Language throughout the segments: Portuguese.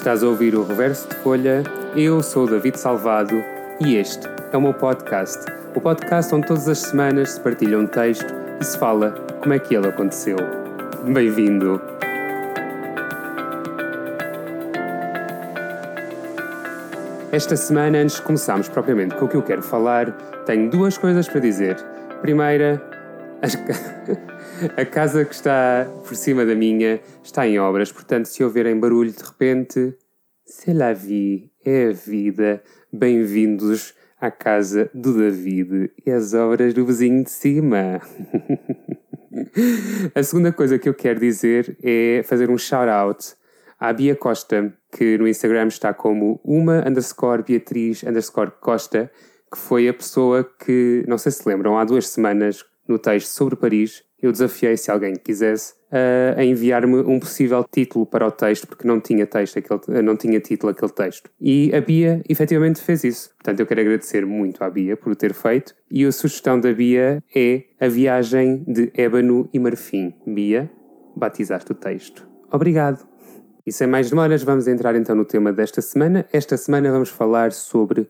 Estás a ouvir o Reverso de Folha, eu sou o David Salvado e este é o meu podcast. O podcast onde todas as semanas se partilha um texto e se fala como é que ele aconteceu. Bem-vindo! Esta semana, antes de começarmos propriamente com o que eu quero falar, tenho duas coisas para dizer. Primeira, a casa que está por cima da minha está em obras, portanto, se ouvirem barulho de repente, c'est la vie, é a vida. Bem-vindos à casa do David e às obras do vizinho de cima. a segunda coisa que eu quero dizer é fazer um shout-out à Bia Costa, que no Instagram está como uma underscore Beatriz underscore Costa, que foi a pessoa que, não sei se lembram, há duas semanas, no texto sobre Paris, eu desafiei, se alguém quisesse, a enviar-me um possível título para o texto, porque não tinha texto, aquele, não tinha título aquele texto. E a Bia efetivamente fez isso. Portanto, eu quero agradecer muito à Bia por o ter feito. E a sugestão da Bia é a viagem de ébano e marfim. Bia, batizaste o texto. Obrigado. E sem mais demoras, vamos entrar então no tema desta semana. Esta semana vamos falar sobre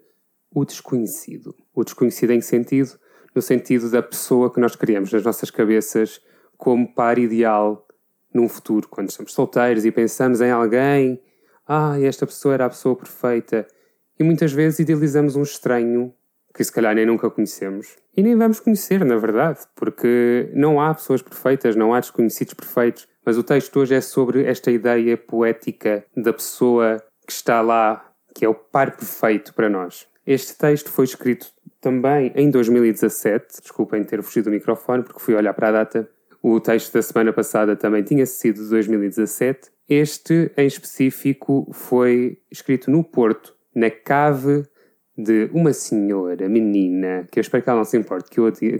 o desconhecido. O desconhecido em que sentido? No sentido da pessoa que nós criamos nas nossas cabeças como par ideal num futuro, quando estamos solteiros e pensamos em alguém, ah, esta pessoa era a pessoa perfeita, e muitas vezes idealizamos um estranho que se calhar nem nunca conhecemos. E nem vamos conhecer, na verdade, porque não há pessoas perfeitas, não há desconhecidos perfeitos. Mas o texto hoje é sobre esta ideia poética da pessoa que está lá, que é o par perfeito para nós. Este texto foi escrito também em 2017, desculpem ter fugido do microfone porque fui olhar para a data. O texto da semana passada também tinha sido de 2017. Este, em específico, foi escrito no Porto, na cave de uma senhora, menina, que eu espero que ela não se importe que eu, que,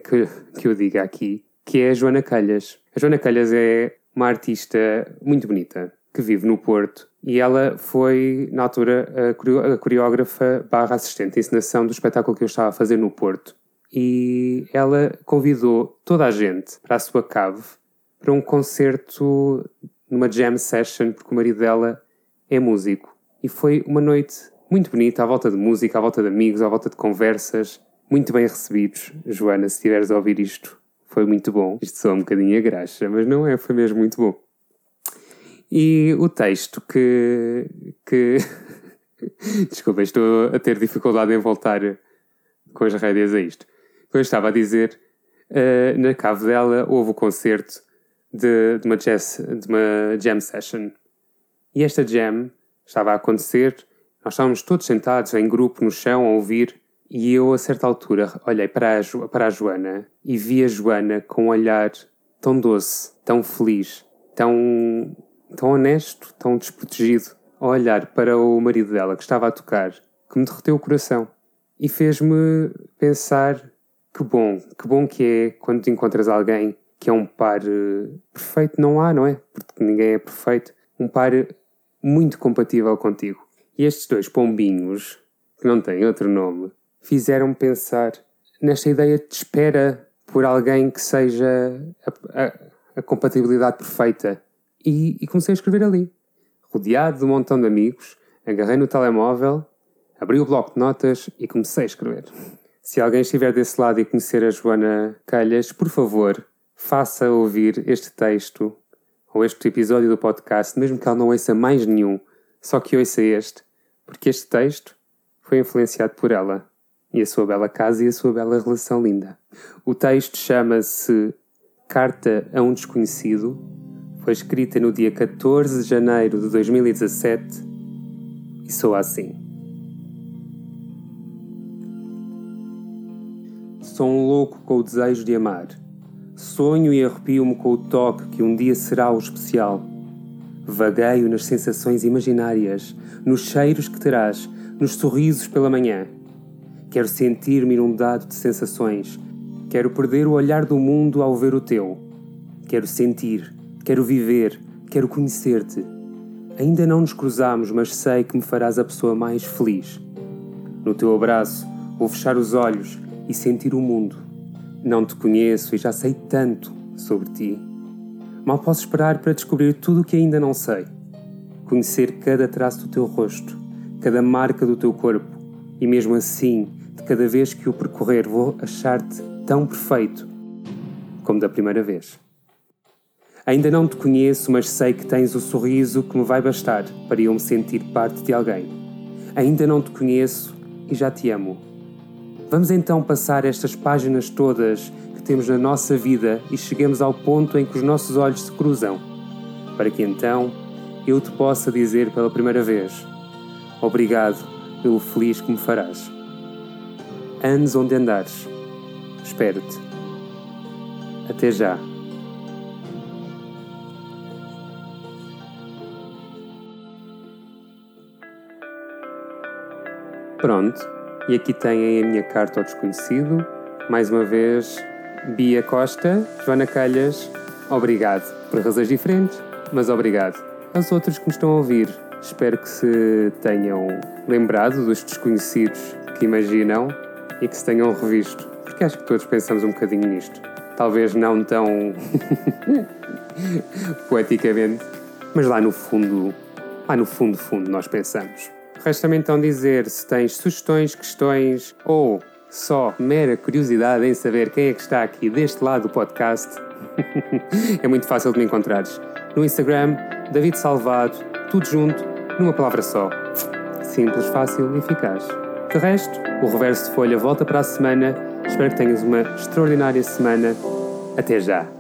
que eu diga aqui, que é a Joana Calhas. A Joana Calhas é uma artista muito bonita, que vive no Porto e ela foi, na altura, a coreógrafa barra assistente de encenação do espetáculo que eu estava a fazer no Porto. E ela convidou toda a gente para a sua cave para um concerto numa jam session, porque o marido dela é músico. E foi uma noite muito bonita, à volta de música, à volta de amigos, à volta de conversas, muito bem recebidos. Joana, se estiveres a ouvir isto, foi muito bom. Isto só um bocadinho a graxa, mas não é, foi mesmo muito bom. E o texto que. que... Desculpa, estou a ter dificuldade em voltar com as rédeas a isto. Como eu estava a dizer, uh, na cave dela houve o concerto de, de, uma jazz, de uma jam session. E esta jam estava a acontecer, nós estávamos todos sentados em grupo no chão a ouvir, e eu, a certa altura, olhei para a, para a Joana e vi a Joana com um olhar tão doce, tão feliz, tão tão honesto, tão desprotegido, a olhar para o marido dela que estava a tocar, que me derreteu o coração e fez-me pensar que bom, que bom que é quando encontras alguém que é um par uh, perfeito, não há, não é? Porque ninguém é perfeito, um par muito compatível contigo. E estes dois pombinhos, que não têm outro nome, fizeram-me pensar nesta ideia de espera por alguém que seja a, a, a compatibilidade perfeita e, e comecei a escrever ali. Rodeado de um montão de amigos, agarrei no telemóvel, abri o bloco de notas e comecei a escrever. Se alguém estiver desse lado e conhecer a Joana Calhas, por favor, faça ouvir este texto ou este episódio do podcast, mesmo que ela não ouça mais nenhum, só que ouça este, porque este texto foi influenciado por ela e a sua bela casa e a sua bela relação linda. O texto chama-se Carta a um Desconhecido foi escrita no dia 14 de janeiro de 2017 e soa assim. Sou um louco com o desejo de amar. Sonho e arrepio-me com o toque que um dia será o especial. Vagueio nas sensações imaginárias, nos cheiros que terás, nos sorrisos pela manhã. Quero sentir-me inundado de sensações. Quero perder o olhar do mundo ao ver o teu. Quero sentir, Quero viver, quero conhecer-te. Ainda não nos cruzamos, mas sei que me farás a pessoa mais feliz. No teu abraço, vou fechar os olhos e sentir o mundo. Não te conheço e já sei tanto sobre ti. Mal posso esperar para descobrir tudo o que ainda não sei. conhecer cada traço do teu rosto, cada marca do teu corpo, e mesmo assim, de cada vez que o percorrer, vou achar-te tão perfeito como da primeira vez. Ainda não te conheço, mas sei que tens o sorriso que me vai bastar para eu me sentir parte de alguém. Ainda não te conheço e já te amo. Vamos então passar estas páginas todas que temos na nossa vida e cheguemos ao ponto em que os nossos olhos se cruzam, para que então eu te possa dizer pela primeira vez: Obrigado pelo feliz que me farás. Andes onde andares. Espero-te. Até já. Pronto, e aqui têm a minha carta ao desconhecido. Mais uma vez, Bia Costa, Joana Calhas, obrigado. Por razões diferentes, mas obrigado. Aos outros que me estão a ouvir, espero que se tenham lembrado dos desconhecidos que imaginam e que se tenham revisto, porque acho que todos pensamos um bocadinho nisto. Talvez não tão poeticamente, mas lá no fundo, lá no fundo, fundo, nós pensamos. Resta-me então dizer se tens sugestões, questões ou só mera curiosidade em saber quem é que está aqui deste lado do podcast. é muito fácil de me encontrares. No Instagram, David Salvado, tudo junto, numa palavra só. Simples, fácil e eficaz. De resto, o reverso de folha volta para a semana. Espero que tenhas uma extraordinária semana. Até já!